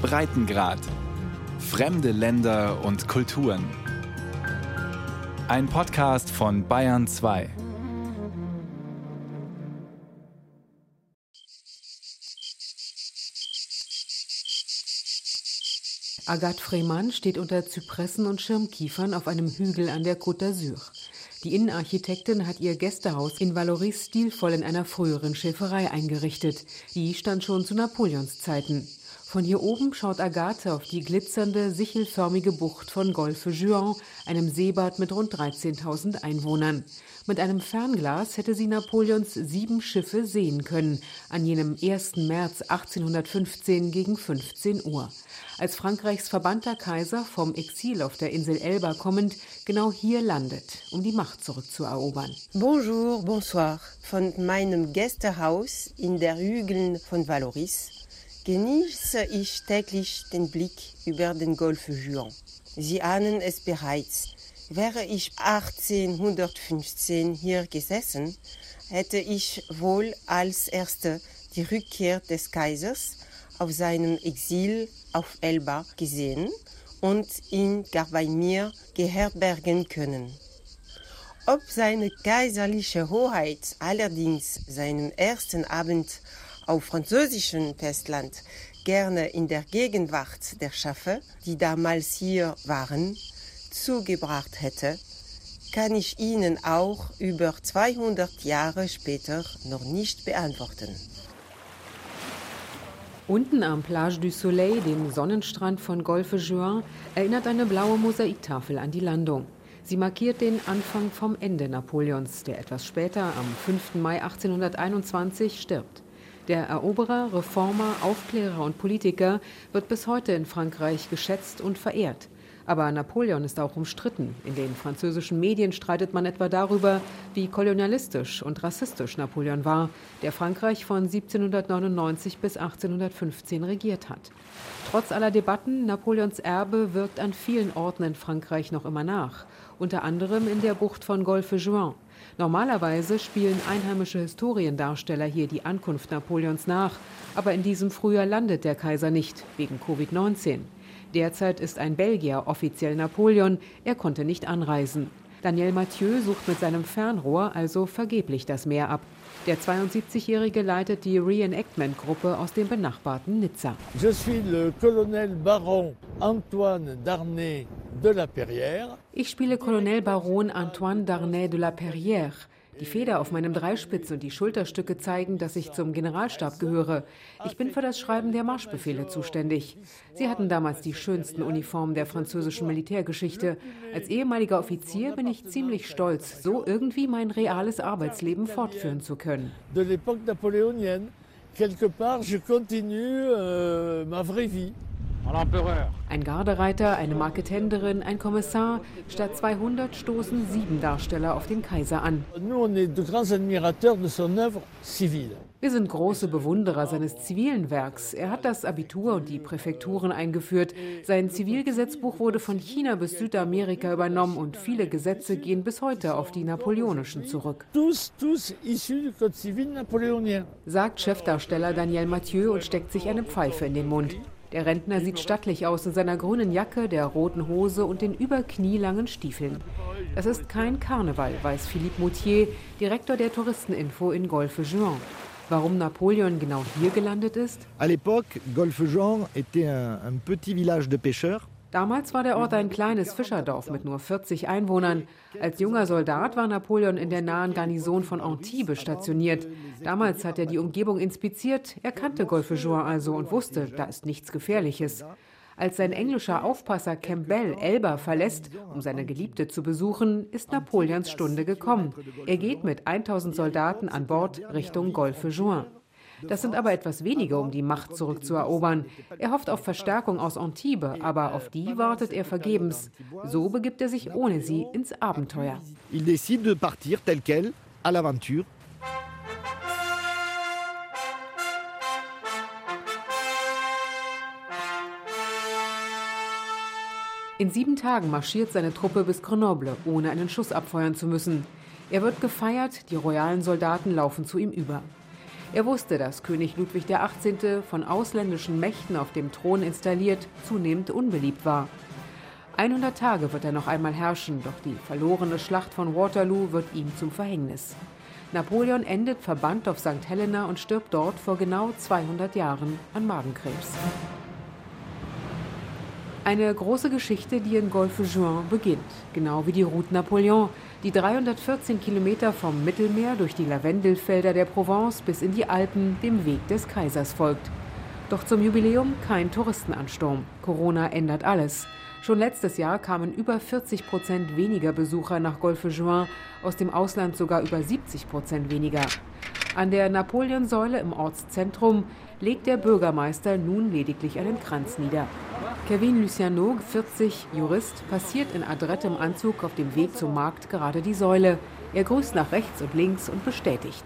Breitengrad. Fremde Länder und Kulturen. Ein Podcast von Bayern 2. Agathe Freeman steht unter Zypressen und Schirmkiefern auf einem Hügel an der Côte d'Azur. Die Innenarchitektin hat ihr Gästehaus in Valoris stilvoll in einer früheren Schäferei eingerichtet. Die stand schon zu Napoleons Zeiten. Von hier oben schaut Agathe auf die glitzernde, sichelförmige Bucht von Golfe Juan, einem Seebad mit rund 13.000 Einwohnern. Mit einem Fernglas hätte sie Napoleons sieben Schiffe sehen können, an jenem 1. März 1815 gegen 15 Uhr als Frankreichs verbannter Kaiser vom Exil auf der Insel Elba kommend genau hier landet, um die Macht zurückzuerobern. Bonjour, bonsoir. Von meinem Gästehaus in der Hügeln von Valoris genieße ich täglich den Blick über den Golf Juan. Sie ahnen es bereits. Wäre ich 1815 hier gesessen, hätte ich wohl als Erste die Rückkehr des Kaisers auf seinem Exil auf Elba gesehen und ihn gar bei mir geherbergen können. Ob seine kaiserliche Hoheit allerdings seinen ersten Abend auf französischem Festland gerne in der Gegenwart der Schaffe, die damals hier waren, zugebracht hätte, kann ich Ihnen auch über 200 Jahre später noch nicht beantworten. Unten am Plage du Soleil, dem Sonnenstrand von Golfe Juin, erinnert eine blaue Mosaiktafel an die Landung. Sie markiert den Anfang vom Ende Napoleons, der etwas später, am 5. Mai 1821, stirbt. Der Eroberer, Reformer, Aufklärer und Politiker wird bis heute in Frankreich geschätzt und verehrt. Aber Napoleon ist auch umstritten. In den französischen Medien streitet man etwa darüber, wie kolonialistisch und rassistisch Napoleon war, der Frankreich von 1799 bis 1815 regiert hat. Trotz aller Debatten, Napoleons Erbe wirkt an vielen Orten in Frankreich noch immer nach, unter anderem in der Bucht von Golfe Juan. Normalerweise spielen einheimische Historiendarsteller hier die Ankunft Napoleons nach, aber in diesem Frühjahr landet der Kaiser nicht, wegen Covid-19. Derzeit ist ein Belgier offiziell Napoleon, er konnte nicht anreisen. Daniel Mathieu sucht mit seinem Fernrohr also vergeblich das Meer ab. Der 72-Jährige leitet die Reenactment-Gruppe aus dem benachbarten Nizza. Ich spiele Colonel Baron Antoine Darnay de la Perrière. Die Feder auf meinem Dreispitz und die Schulterstücke zeigen, dass ich zum Generalstab gehöre. Ich bin für das Schreiben der Marschbefehle zuständig. Sie hatten damals die schönsten Uniformen der französischen Militärgeschichte. Als ehemaliger Offizier bin ich ziemlich stolz, so irgendwie mein reales Arbeitsleben fortführen zu können. De quelque part, je continue euh, ma vraie vie. Ein Gardereiter, eine Marketenderin, ein Kommissar. Statt 200 stoßen sieben Darsteller auf den Kaiser an. Wir sind große Bewunderer seines zivilen Werks. Er hat das Abitur und die Präfekturen eingeführt. Sein Zivilgesetzbuch wurde von China bis Südamerika übernommen und viele Gesetze gehen bis heute auf die napoleonischen zurück. Sagt Chefdarsteller Daniel Mathieu und steckt sich eine Pfeife in den Mund. Der Rentner sieht stattlich aus in seiner grünen Jacke, der roten Hose und den überknielangen Stiefeln. Das ist kein Karneval, weiß Philippe Moutier, Direktor der Touristeninfo in Golfe Juan. Warum Napoleon genau hier gelandet ist? À l'époque, Golfe Juan était un petit village de pêcheurs. Damals war der Ort ein kleines Fischerdorf mit nur 40 Einwohnern. Als junger Soldat war Napoleon in der nahen Garnison von Antibes stationiert. Damals hat er die Umgebung inspiziert, er kannte Golfe Juan also und wusste, da ist nichts Gefährliches. Als sein englischer Aufpasser Campbell Elba verlässt, um seine Geliebte zu besuchen, ist Napoleons Stunde gekommen. Er geht mit 1000 Soldaten an Bord Richtung Golfe Juan. Das sind aber etwas wenige, um die Macht zurückzuerobern. Er hofft auf Verstärkung aus Antibes, aber auf die wartet er vergebens. So begibt er sich ohne sie ins Abenteuer. Il décide de partir tel quel à l'aventure. In sieben Tagen marschiert seine Truppe bis Grenoble, ohne einen Schuss abfeuern zu müssen. Er wird gefeiert, die royalen Soldaten laufen zu ihm über. Er wusste, dass König Ludwig XVIII. von ausländischen Mächten auf dem Thron installiert zunehmend unbeliebt war. 100 Tage wird er noch einmal herrschen, doch die verlorene Schlacht von Waterloo wird ihm zum Verhängnis. Napoleon endet verbannt auf St. Helena und stirbt dort vor genau 200 Jahren an Magenkrebs. Eine große Geschichte, die in Golfe Juin beginnt, genau wie die Route Napoleon, die 314 Kilometer vom Mittelmeer durch die Lavendelfelder der Provence bis in die Alpen dem Weg des Kaisers folgt. Doch zum Jubiläum kein Touristenansturm. Corona ändert alles. Schon letztes Jahr kamen über 40 Prozent weniger Besucher nach Golfe Juin, aus dem Ausland sogar über 70 Prozent weniger. An der Napoleonsäule im Ortszentrum legt der Bürgermeister nun lediglich einen Kranz nieder. Kevin Luciano, 40, Jurist, passiert in adrettem Anzug auf dem Weg zum Markt gerade die Säule. Er grüßt nach rechts und links und bestätigt.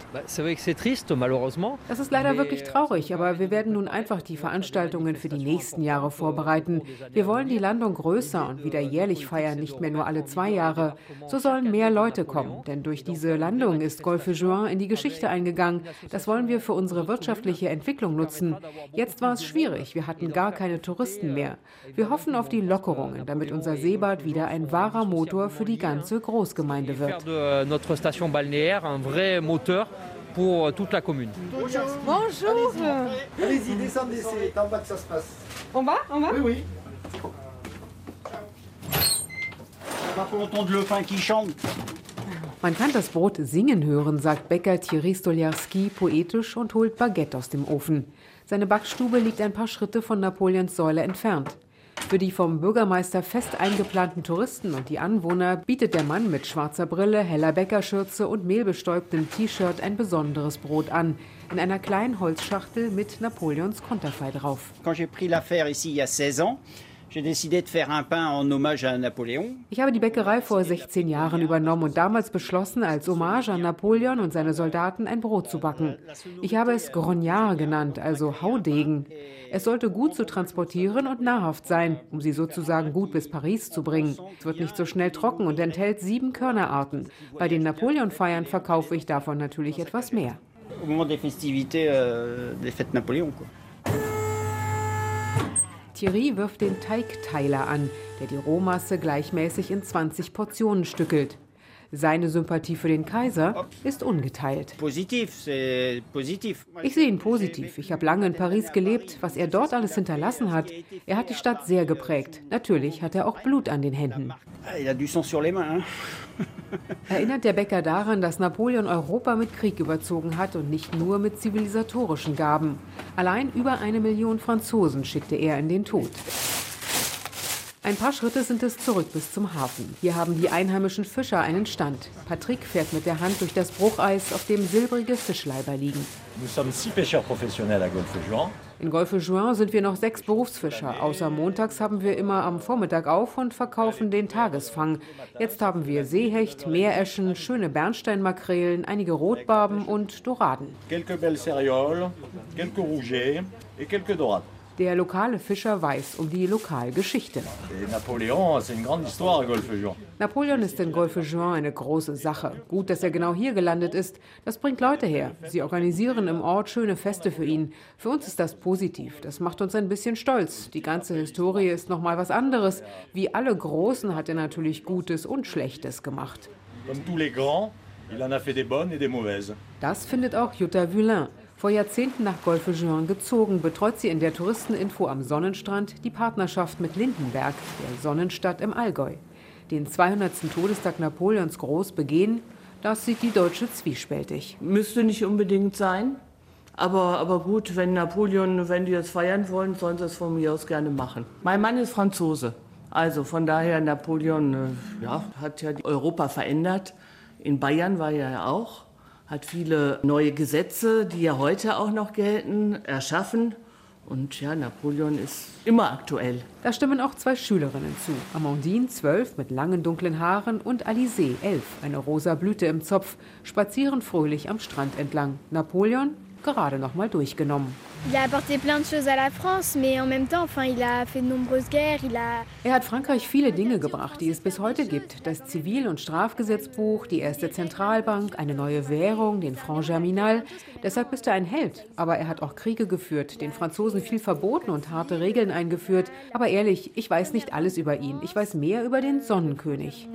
Das ist leider wirklich traurig, aber wir werden nun einfach die Veranstaltungen für die nächsten Jahre vorbereiten. Wir wollen die Landung größer und wieder jährlich feiern, nicht mehr nur alle zwei Jahre. So sollen mehr Leute kommen, denn durch diese Landung ist Golfe Juin in die Geschichte eingegangen. Das wollen wir für unsere wirtschaftliche Entwicklung nutzen. Jetzt war es schwierig, wir hatten gar keine Touristen mehr. Wir hoffen auf die Lockerungen, damit unser Seebad wieder ein wahrer Motor für die ganze Großgemeinde wird notre station balnéaire un vrai moteur pour toute la commune. Bonjour. Bonjour. Allez-y, descendez, c'est en bas que ça se passe. En bas En bas Oui, oui. Man kann das Brot singen hören, sagt Bäcker Thierry Stoljarski poetisch und holt Baguette aus dem Ofen. Seine Backstube liegt ein paar Schritte von Napoleons Säule entfernt. Für die vom Bürgermeister fest eingeplanten Touristen und die Anwohner bietet der Mann mit schwarzer Brille, heller Bäckerschürze und mehlbestäubtem T-Shirt ein besonderes Brot an. In einer kleinen Holzschachtel mit Napoleons Konterfei drauf. Quand j'ai pris l'affaire ici il y a 16 ans, ich habe die Bäckerei vor 16 Jahren übernommen und damals beschlossen, als Hommage an Napoleon und seine Soldaten ein Brot zu backen. Ich habe es Grognard genannt, also Haudegen. Es sollte gut zu transportieren und nahrhaft sein, um sie sozusagen gut bis Paris zu bringen. Es wird nicht so schnell trocken und enthält sieben Körnerarten. Bei den Napoleon-Feiern verkaufe ich davon natürlich etwas mehr. Au moment des festivités, euh, des fêtes Napoléon. Thierry wirft den Teigteiler an, der die Rohmasse gleichmäßig in 20 Portionen stückelt. Seine Sympathie für den Kaiser ist ungeteilt. Positiv, positiv. Ich sehe ihn positiv. Ich habe lange in Paris gelebt. Was er dort alles hinterlassen hat, er hat die Stadt sehr geprägt. Natürlich hat er auch Blut an den Händen. Erinnert der Bäcker daran, dass Napoleon Europa mit Krieg überzogen hat und nicht nur mit zivilisatorischen Gaben. Allein über eine Million Franzosen schickte er in den Tod. Ein paar Schritte sind es zurück bis zum Hafen. Hier haben die einheimischen Fischer einen Stand. Patrick fährt mit der Hand durch das Brucheis, auf dem silbrige Fischleiber liegen. In Golfe Juin sind wir noch sechs Berufsfischer. Außer montags haben wir immer am Vormittag auf und verkaufen den Tagesfang. Jetzt haben wir Seehecht, Meereschen, schöne Bernsteinmakrelen, einige Rotbarben und Doraden. Der lokale Fischer weiß um die Lokalgeschichte. Napoleon ist in Golfe Juin eine große Sache. Gut, dass er genau hier gelandet ist. Das bringt Leute her. Sie organisieren im Ort schöne Feste für ihn. Für uns ist das positiv. Das macht uns ein bisschen stolz. Die ganze Historie ist noch mal was anderes. Wie alle Großen hat er natürlich Gutes und Schlechtes gemacht. Das findet auch Jutta Villain. Vor Jahrzehnten nach Golfe Juin gezogen, betreut sie in der Touristeninfo am Sonnenstrand die Partnerschaft mit Lindenberg, der Sonnenstadt im Allgäu. Den 200. Todestag Napoleons groß begehen, das sieht die Deutsche zwiespältig. Müsste nicht unbedingt sein. Aber, aber gut, wenn Napoleon, wenn die das feiern wollen, sollen sie es von mir aus gerne machen. Mein Mann ist Franzose. Also von daher, Napoleon äh, ja, hat ja Europa verändert. In Bayern war er ja auch hat viele neue Gesetze, die ja heute auch noch gelten, erschaffen. Und ja, Napoleon ist immer aktuell. Da stimmen auch zwei Schülerinnen zu. Amandine, zwölf, mit langen dunklen Haaren, und Alizé, elf, eine rosa Blüte im Zopf, spazieren fröhlich am Strand entlang. Napoleon gerade noch mal durchgenommen. Er hat Frankreich viele Dinge gebracht, die es bis heute gibt. Das Zivil- und Strafgesetzbuch, die erste Zentralbank, eine neue Währung, den Franc Germinal. Deshalb ist er ein Held. Aber er hat auch Kriege geführt, den Franzosen viel verboten und harte Regeln eingeführt. Aber ehrlich, ich weiß nicht alles über ihn. Ich weiß mehr über den Sonnenkönig.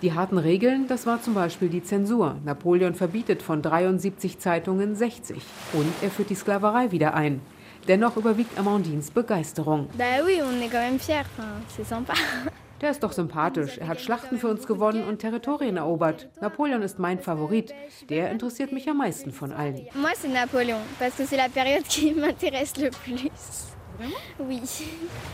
Die harten Regeln, das war zum Beispiel die Zensur. Napoleon verbietet von 73 Zeitungen 60. Und er führt die Sklaverei wieder ein. Dennoch überwiegt Amandines Begeisterung. Der ist doch sympathisch. Er hat Schlachten für uns gewonnen und Territorien erobert. Napoleon ist mein Favorit. Der interessiert mich am meisten von allen. Moi, c'est Napoléon, parce que c'est la période qui m'intéresse le plus. Oui.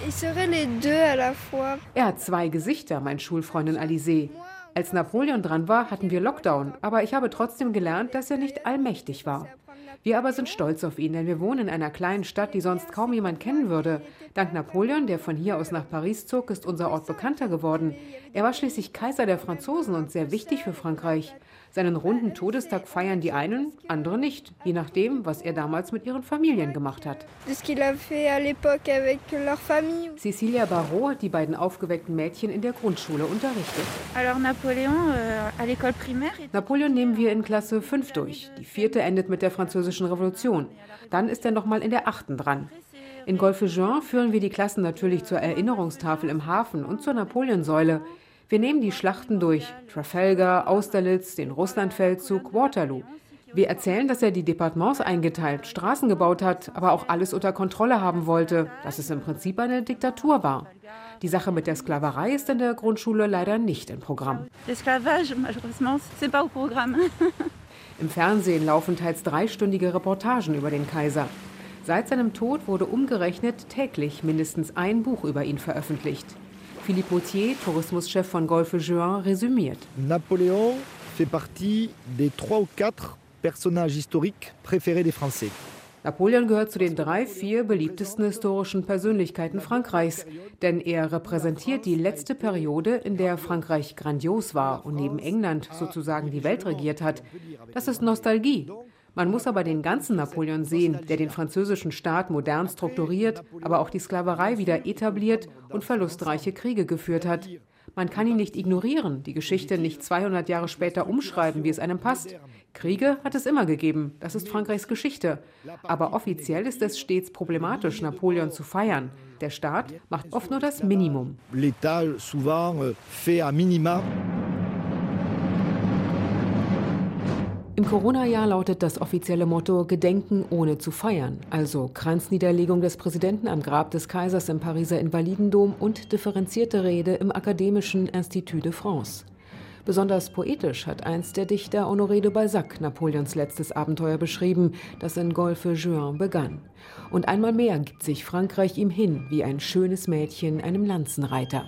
Ils seraient les deux à la fois. Er hat zwei Gesichter, mein Schulfreundin Alizé. Als Napoleon dran war, hatten wir Lockdown, aber ich habe trotzdem gelernt, dass er nicht allmächtig war. Wir aber sind stolz auf ihn, denn wir wohnen in einer kleinen Stadt, die sonst kaum jemand kennen würde. Dank Napoleon, der von hier aus nach Paris zog, ist unser Ort bekannter geworden. Er war schließlich Kaiser der Franzosen und sehr wichtig für Frankreich. Seinen runden Todestag feiern die einen, andere nicht, je nachdem, was er damals mit ihren Familien gemacht hat. Cecilia Barrault hat die beiden aufgeweckten Mädchen in der Grundschule unterrichtet. Alors Napoléon, euh, Napoleon nehmen wir in Klasse 5 durch. Die vierte endet mit der Französischen Revolution. Dann ist er nochmal in der achten dran. In Golfe-Juin führen wir die Klassen natürlich zur Erinnerungstafel im Hafen und zur Napoleonsäule. Wir nehmen die Schlachten durch. Trafalgar, Austerlitz, den Russlandfeldzug, Waterloo. Wir erzählen, dass er die Departements eingeteilt, Straßen gebaut hat, aber auch alles unter Kontrolle haben wollte, dass es im Prinzip eine Diktatur war. Die Sache mit der Sklaverei ist in der Grundschule leider nicht im Programm. Im Fernsehen laufen teils dreistündige Reportagen über den Kaiser. Seit seinem Tod wurde umgerechnet täglich mindestens ein Buch über ihn veröffentlicht. Philippe Autier, Tourismuschef von Golfe Juin, resümiert. Napoléon fait partie des trois ou quatre personnages historiques préférés des Français. Napoleon gehört zu den drei, vier beliebtesten historischen Persönlichkeiten Frankreichs, denn er repräsentiert die letzte Periode, in der Frankreich grandios war und neben England sozusagen die Welt regiert hat. Das ist Nostalgie. Man muss aber den ganzen Napoleon sehen, der den französischen Staat modern strukturiert, aber auch die Sklaverei wieder etabliert und verlustreiche Kriege geführt hat. Man kann ihn nicht ignorieren, die Geschichte nicht 200 Jahre später umschreiben, wie es einem passt. Kriege hat es immer gegeben, das ist Frankreichs Geschichte. Aber offiziell ist es stets problematisch, Napoleon zu feiern. Der Staat macht oft nur das Minimum. L'État souvent euh, fait à minima Im Corona-Jahr lautet das offizielle Motto Gedenken ohne zu feiern, also Kranzniederlegung des Präsidenten am Grab des Kaisers im Pariser Invalidendom und differenzierte Rede im Akademischen Institut de France. Besonders poetisch hat einst der Dichter Honoré de Balzac Napoleons letztes Abenteuer beschrieben, das in Golfe Juin begann. Und einmal mehr gibt sich Frankreich ihm hin, wie ein schönes Mädchen einem Lanzenreiter.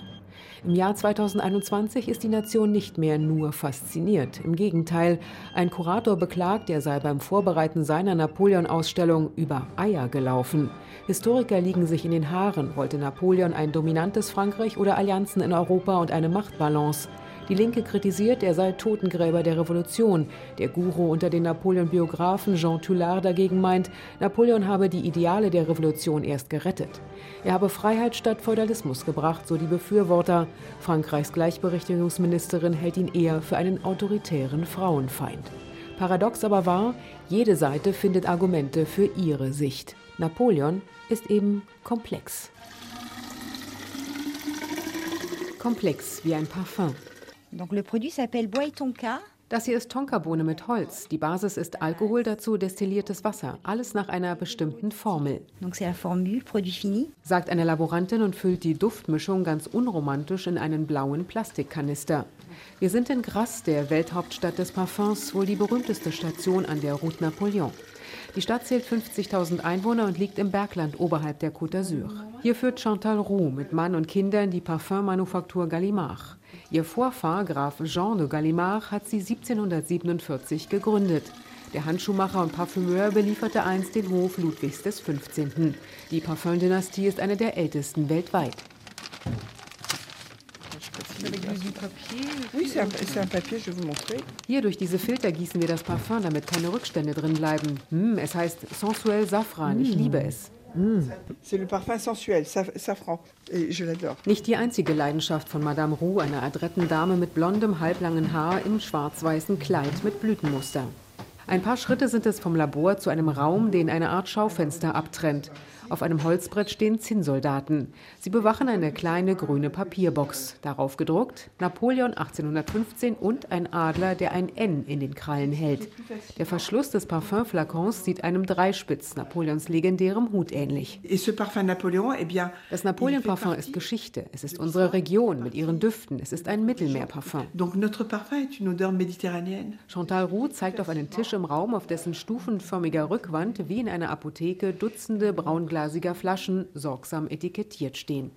Im Jahr 2021 ist die Nation nicht mehr nur fasziniert. Im Gegenteil, ein Kurator beklagt, er sei beim Vorbereiten seiner Napoleon-Ausstellung über Eier gelaufen. Historiker liegen sich in den Haaren. Wollte Napoleon ein dominantes Frankreich oder Allianzen in Europa und eine Machtbalance? Die Linke kritisiert, er sei Totengräber der Revolution. Der Guru unter den Napoleon-Biografen Jean Tullard dagegen meint, Napoleon habe die Ideale der Revolution erst gerettet. Er habe Freiheit statt Feudalismus gebracht, so die Befürworter. Frankreichs Gleichberechtigungsministerin hält ihn eher für einen autoritären Frauenfeind. Paradox aber war, jede Seite findet Argumente für ihre Sicht. Napoleon ist eben komplex. Komplex wie ein Parfum. Donc le produit s'appelle et Tonka. Das hier ist Tonkabohne mit Holz. Die Basis ist Alkohol, dazu destilliertes Wasser. Alles nach einer bestimmten Formel. Donc c'est la formule, produit fini. Sagt eine Laborantin und füllt die Duftmischung ganz unromantisch in einen blauen Plastikkanister. Wir sind in Grasse, der Welthauptstadt des Parfums, wohl die berühmteste Station an der Route Napoleon. Die Stadt zählt 50.000 Einwohner und liegt im Bergland oberhalb der Côte d'Azur. Hier führt Chantal Roux mit Mann und Kindern die Parfummanufaktur Gallimard. Ihr Vorfahr, Graf Jean de Gallimard, hat sie 1747 gegründet. Der Handschuhmacher und Parfümeur belieferte einst den Hof Ludwigs XV. Die Parfümdynastie ist eine der ältesten weltweit. Hier durch diese Filter gießen wir das Parfum, damit keine Rückstände drin bleiben. Hm, es heißt sensuell Safran. Ich liebe es. Sensuel, l'adore. Nicht die einzige Leidenschaft von Madame Roux, einer adretten Dame mit blondem, halblangen Haar im schwarz-weißen Kleid mit Blütenmuster. Ein paar Schritte sind es vom Labor zu einem Raum, den eine Art Schaufenster abtrennt. Auf einem Holzbrett stehen Zinnsoldaten. Sie bewachen eine kleine grüne Papierbox. Darauf gedruckt Napoleon 1815 und ein Adler, der ein N in den Krallen hält. Der Verschluss des Parfümflakons sieht einem Dreispitz, Napoleons legendärem Hut, ähnlich. Eh Das Napoleon-Parfum ist Geschichte. Es ist unsere Region mit ihren Düften. Es ist ein Mittelmeerparfum. Chantal Roux zeigt auf einen Tisch im Raum, auf dessen stufenförmiger Rückwand wie in einer Apotheke Dutzende braunglasiger Flaschen sorgsam etikettiert stehen.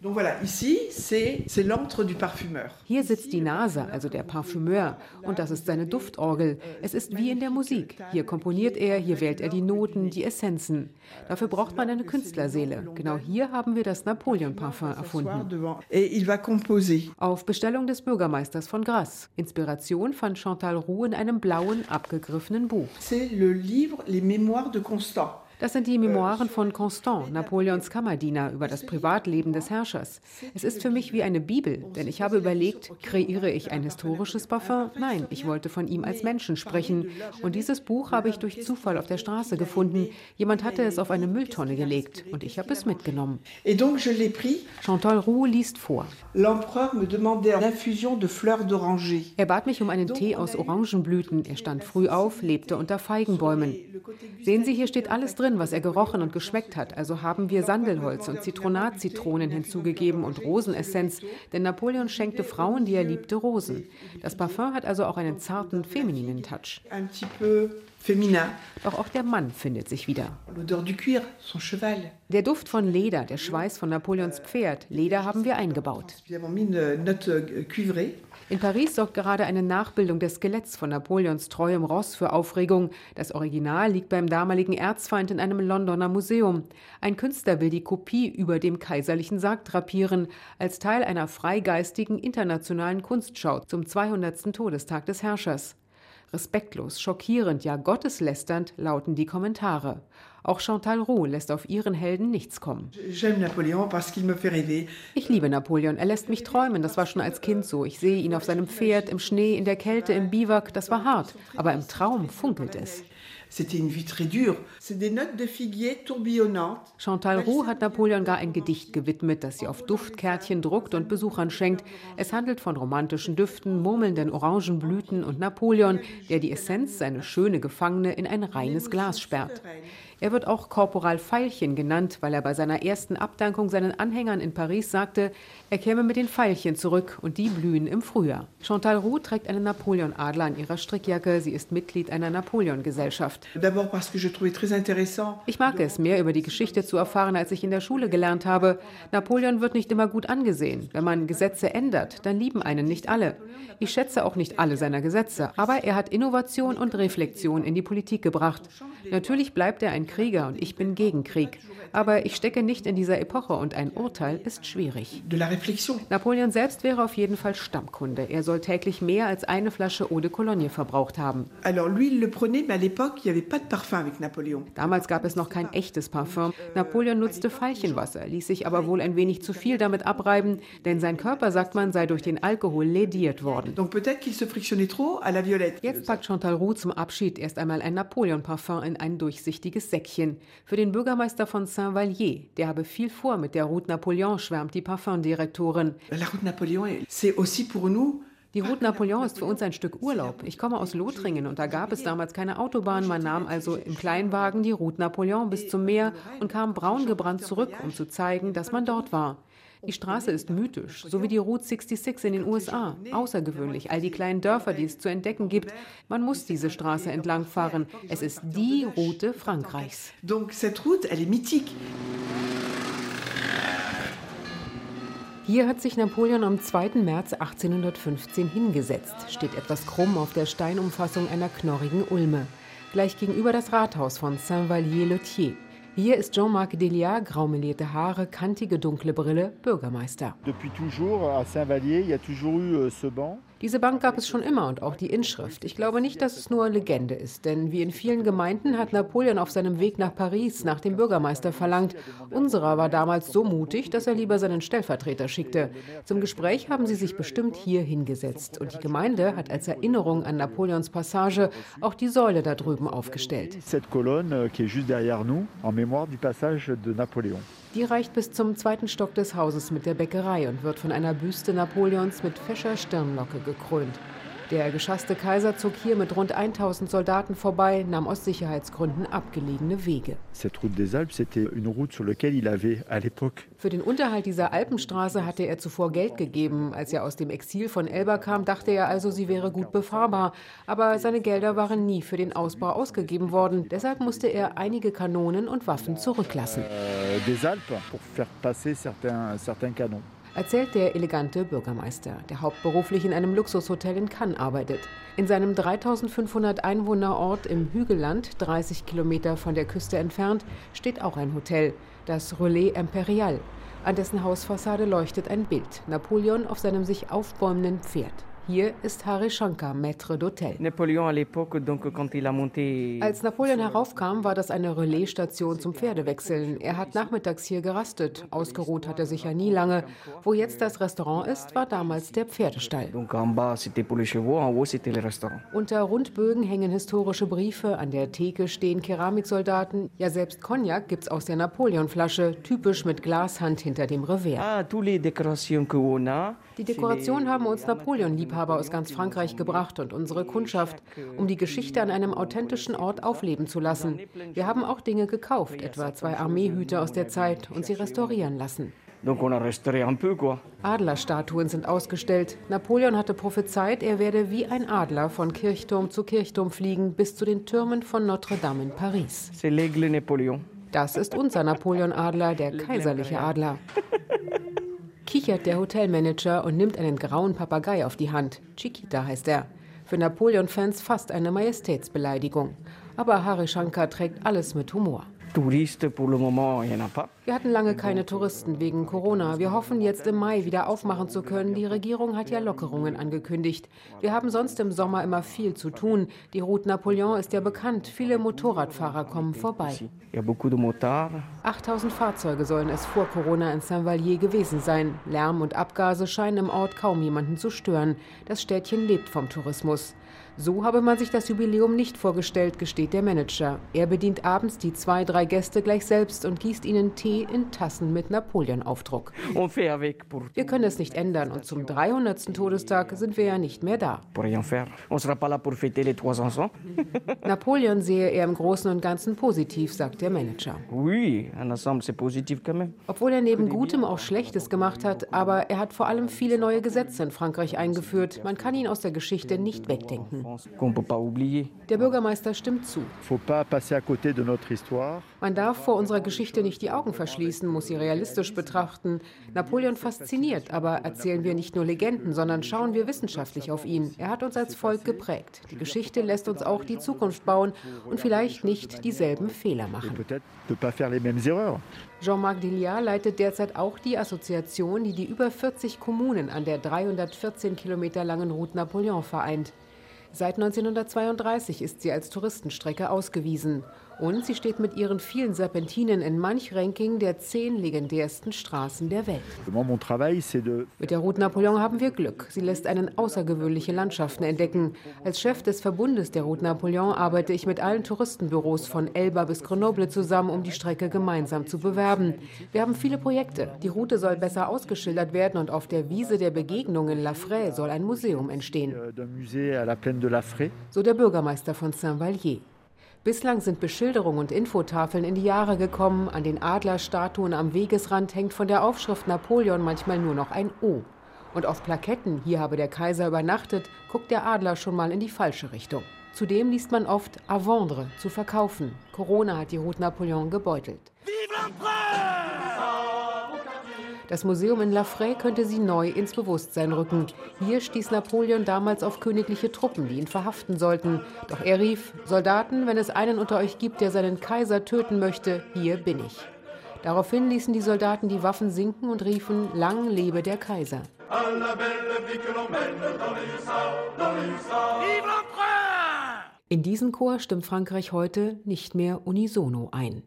Hier sitzt die Nase, also der Parfümeur, und das ist seine Duftorgel. Es ist wie in der Musik. Hier komponiert er, hier wählt er die Noten, die Essenzen. Dafür braucht man eine Künstlerseele. Genau hier haben wir das Napoleon-Parfum erfunden. Auf Bestellung des Bürgermeisters von Grasse. Inspiration fand Chantal Roux in einem blauen, abgegriffenen Buch. C'est le livre Les Mémoires de Constant. Das sind die Memoiren von Constant, Napoleons Kammerdiener, über das Privatleben des Herrschers. Es ist für mich wie eine Bibel, denn ich habe überlegt, kreiere ich ein historisches Parfum? Nein, ich wollte von ihm als Menschen sprechen. Und dieses Buch habe ich durch Zufall auf der Straße gefunden. Jemand hatte es auf eine Mülltonne gelegt und ich habe es mitgenommen. Chantal Roux liest vor. L'empereur me demandait l'infusion de fleurs d'oranger. Er bat mich um einen Tee aus Orangenblüten. Er stand früh auf, lebte unter Feigenbäumen. Sehen Sie, hier steht alles drin, was er gerochen und geschmeckt hat. Also haben wir Sandelholz und Zitronatzitronen hinzugegeben und Rosenessenz, denn Napoleon schenkte Frauen, die er liebte, Rosen. Das Parfum hat also auch einen zarten, femininen Touch. Doch auch der Mann findet sich wieder. Der Duft von Leder, der Schweiß von Napoleons Pferd. Leder haben wir eingebaut. In Paris sorgt gerade eine Nachbildung des Skeletts von Napoleons treuem Ross für Aufregung. Das Original liegt beim damaligen Erzfeind in einem Londoner Museum. Ein Künstler will die Kopie über dem kaiserlichen Sarg drapieren, als Teil einer freigeistigen internationalen Kunstschau zum 200. Todestag des Herrschers. Respektlos, schockierend, ja gotteslästernd lauten die Kommentare. Auch Chantal Roux lässt auf ihren Helden nichts kommen. Ich liebe Napoleon. Er lässt mich träumen. Das war schon als Kind so. Ich sehe ihn auf seinem Pferd, im Schnee, in der Kälte, im Biwak. Das war hart. Aber im Traum funkelt es. C'était une vie très dure. C'est des notes de figuier tourbillonnantes. Chantal Roux hat Napoleon gar ein Gedicht gewidmet, das sie auf Duftkärtchen druckt und Besuchern schenkt. Es handelt von romantischen Düften, murmelnden Orangenblüten und Napoleon, der die Essenz, seine schöne Gefangene, in ein reines Glas sperrt. Er wird auch Korporal Veilchen genannt, weil er bei seiner ersten Abdankung seinen Anhängern in Paris sagte, er käme mit den Veilchen zurück und die blühen im Frühjahr. Chantal Roux trägt einen Napoleon-Adler an ihrer Strickjacke. Sie ist Mitglied einer Napoleon-Gesellschaft. Ich mag es, mehr über die Geschichte zu erfahren, als ich in der Schule gelernt habe. Napoleon wird nicht immer gut angesehen. Wenn man Gesetze ändert, dann lieben einen nicht alle. Ich schätze auch nicht alle seiner Gesetze, aber er hat Innovation und Reflexion in die Politik gebracht. Natürlich bleibt er ein Krieger und ich bin gegen Krieg. Aber ich stecke nicht in dieser Epoche und ein Urteil ist schwierig. Napoleon selbst wäre auf jeden Fall Stammkunde. Er soll täglich mehr als eine Flasche Eau de Cologne verbraucht haben. Alors lui, il le prenait, mais à l'époque, Damals gab es noch kein echtes Parfum. Napoleon nutzte Veilchenwasser, ließ sich aber wohl ein wenig zu viel damit abreiben, denn sein Körper, sagt man, sei durch den Alkohol lediert worden. Jetzt packt Chantal Roux zum Abschied erst einmal ein Napoleon-Parfum in ein durchsichtiges Säckchen. Für den Bürgermeister von Saint-Vallier. Der habe viel vor mit der Route Napoleon, schwärmt die Parfumdirektorin. La route Napoléon, c'est aussi pour nous Die Route Napoleon ist für uns ein Stück Urlaub. Ich komme aus Lothringen und da gab es damals keine Autobahn. Man nahm also im Kleinwagen die Route Napoleon bis zum Meer und kam braun gebrannt zurück, um zu zeigen, dass man dort war. Die Straße ist mythisch, so wie die Route 66 in den USA. Außergewöhnlich, all die kleinen Dörfer, die es zu entdecken gibt. Man muss diese Straße entlangfahren. Es ist die Route Frankreichs. Donc cette route, elle est mythique. Hier hat sich Napoleon am 2. März 1815 hingesetzt, steht etwas krumm auf der Steinumfassung einer knorrigen Ulme, gleich gegenüber das Rathaus von Saint-Vallier-le-Thier. Hier ist Jean-Marc Delia, graumelierte Haare, kantige dunkle Brille, Bürgermeister. Depuis toujours, Saint-Vallier, il y a toujours eu euh. Diese Bank gab es schon immer und auch die Inschrift. Ich glaube nicht, dass es nur Legende ist, denn wie in vielen Gemeinden hat Napoleon auf seinem Weg nach Paris nach dem Bürgermeister verlangt. Unserer war damals so mutig, dass er lieber seinen Stellvertreter schickte. Zum Gespräch haben sie sich bestimmt hier hingesetzt und die Gemeinde hat als Erinnerung an Napoleons Passage auch die Säule da drüben aufgestellt. Cette colonne euh, qui est juste derrière nous, en mémoire du passage de Napoléon. Die reicht bis zum zweiten Stock des Hauses mit der Bäckerei und wird von einer Büste Napoleons mit fescher Stirnlocke gekrönt. Der geschasste Kaiser zog hier mit rund 1000 Soldaten vorbei, nahm aus Sicherheitsgründen abgelegene Wege. Für den Unterhalt dieser Alpenstraße hatte er zuvor Geld gegeben. Als er aus dem Exil von Elba kam, dachte er also, sie wäre gut befahrbar. Aber seine Gelder waren nie für den Ausbau ausgegeben worden. Deshalb musste er einige Kanonen und Waffen zurücklassen. euh, des Alpes pour faire passer certains, certains canons. Erzählt der elegante Bürgermeister, der hauptberuflich in einem Luxushotel in Cannes arbeitet. In seinem 3500 Einwohnerort im Hügelland, 30 Kilometer von der Küste entfernt, steht auch ein Hotel, das Relais Imperial. An dessen Hausfassade leuchtet ein Bild, Napoleon auf seinem sich aufbäumenden Pferd. Hier ist Hari Shankar, Maître d'Hôtel. Als Napoleon heraufkam, war das eine Relaisstation zum Pferdewechseln. Er hat nachmittags hier gerastet. Ausgeruht hat er sich ja nie lange. Wo jetzt das Restaurant ist, war damals der Pferdestall. Unter Rundbögen hängen historische Briefe, an der Theke stehen Keramiksoldaten. Ja, selbst Cognac gibt's aus der Napoleonflasche, typisch mit Glashand hinter dem Revers. Ah. Die Dekoration haben uns Napoleon-Liebhaber aus ganz Frankreich gebracht und unsere Kundschaft, um die Geschichte an einem authentischen Ort aufleben zu lassen. Wir haben auch Dinge gekauft, etwa zwei Armeehüte aus der Zeit, und sie restaurieren lassen. Adlerstatuen sind ausgestellt. Napoleon hatte prophezeit, er werde wie ein Adler von Kirchturm zu Kirchturm fliegen bis zu den Türmen von Notre-Dame in Paris. Das ist unser Napoleon-Adler, der kaiserliche Adler. Kichert der Hotelmanager und nimmt einen grauen Papagei auf die Hand. Chiquita heißt er. Für Napoleon-Fans fast eine Majestätsbeleidigung. Aber Hari Shankar trägt alles mit Humor. Wir hatten lange keine Touristen wegen Corona. Wir hoffen jetzt im Mai wieder aufmachen zu können. Die Regierung hat ja Lockerungen angekündigt. Wir haben sonst im Sommer immer viel zu tun. Die Route Napoleon ist ja bekannt. Viele Motorradfahrer kommen vorbei. Il y a beaucoup de motards. 8000 Fahrzeuge sollen es vor Corona in Saint-Vallier gewesen sein. Lärm und Abgase scheinen im Ort kaum jemanden zu stören. Das Städtchen lebt vom Tourismus. So habe man sich das Jubiläum nicht vorgestellt, gesteht der Manager. Er bedient abends die zwei, drei Gäste gleich selbst und gießt ihnen Tee in Tassen mit Napoleon-Aufdruck. Wir können es nicht ändern und zum 300. Todestag sind wir ja nicht mehr da. pour rien faire. On sera pas là pour fêter les 300 ans. Napoleon sehe er im Großen und Ganzen positiv, sagt der Manager. Obwohl er neben Gutem auch Schlechtes gemacht hat, aber er hat vor allem viele neue Gesetze in Frankreich eingeführt. Man kann ihn aus der Geschichte nicht wegdenken. Der Bürgermeister stimmt zu. Man darf vor unserer Geschichte nicht die Augen verschließen, muss sie realistisch betrachten. Napoleon fasziniert, aber erzählen wir nicht nur Legenden, sondern schauen wir wissenschaftlich auf ihn. Er hat uns als Volk geprägt. Die Geschichte lässt uns auch die Zukunft bauen und vielleicht nicht dieselben Fehler machen. Jean-Marc Deliat leitet derzeit auch die Assoziation, die die über 40 Kommunen an der 314 Kilometer langen Route Napoleon vereint. Seit 1932 ist sie als Touristenstrecke ausgewiesen. Und sie steht mit ihren vielen Serpentinen in manch Ranking der zehn legendärsten Straßen der Welt. Mit der Route Napoleon haben wir Glück. Sie lässt einen außergewöhnliche Landschaften entdecken. Als Chef des Verbundes der Route Napoleon arbeite ich mit allen Touristenbüros von Elba bis Grenoble zusammen, um die Strecke gemeinsam zu bewerben. Wir haben viele Projekte. Die Route soll besser ausgeschildert werden und auf der Wiese der Begegnung in La Fraye soll ein Museum entstehen, euh, so der Bürgermeister von Saint-Vallier. Bislang sind Beschilderung und Infotafeln in die Jahre gekommen. An den Adlerstatuen am Wegesrand hängt von der Aufschrift Napoleon manchmal nur noch ein O. Und auf Plaketten, hier habe der Kaiser übernachtet, guckt der Adler schon mal in die falsche Richtung. Zudem liest man oft à vendre, zu verkaufen. Corona hat die Route Napoleon gebeutelt. Das Museum in La Fray könnte sie neu ins Bewusstsein rücken. Hier stieß Napoleon damals auf königliche Truppen, die ihn verhaften sollten. Doch er rief: Soldaten, wenn es einen unter euch gibt, der seinen Kaiser töten möchte, hier bin ich. Daraufhin ließen die Soldaten die Waffen sinken und riefen: Lang lebe der Kaiser. In diesen Chor stimmt Frankreich heute nicht mehr unisono ein.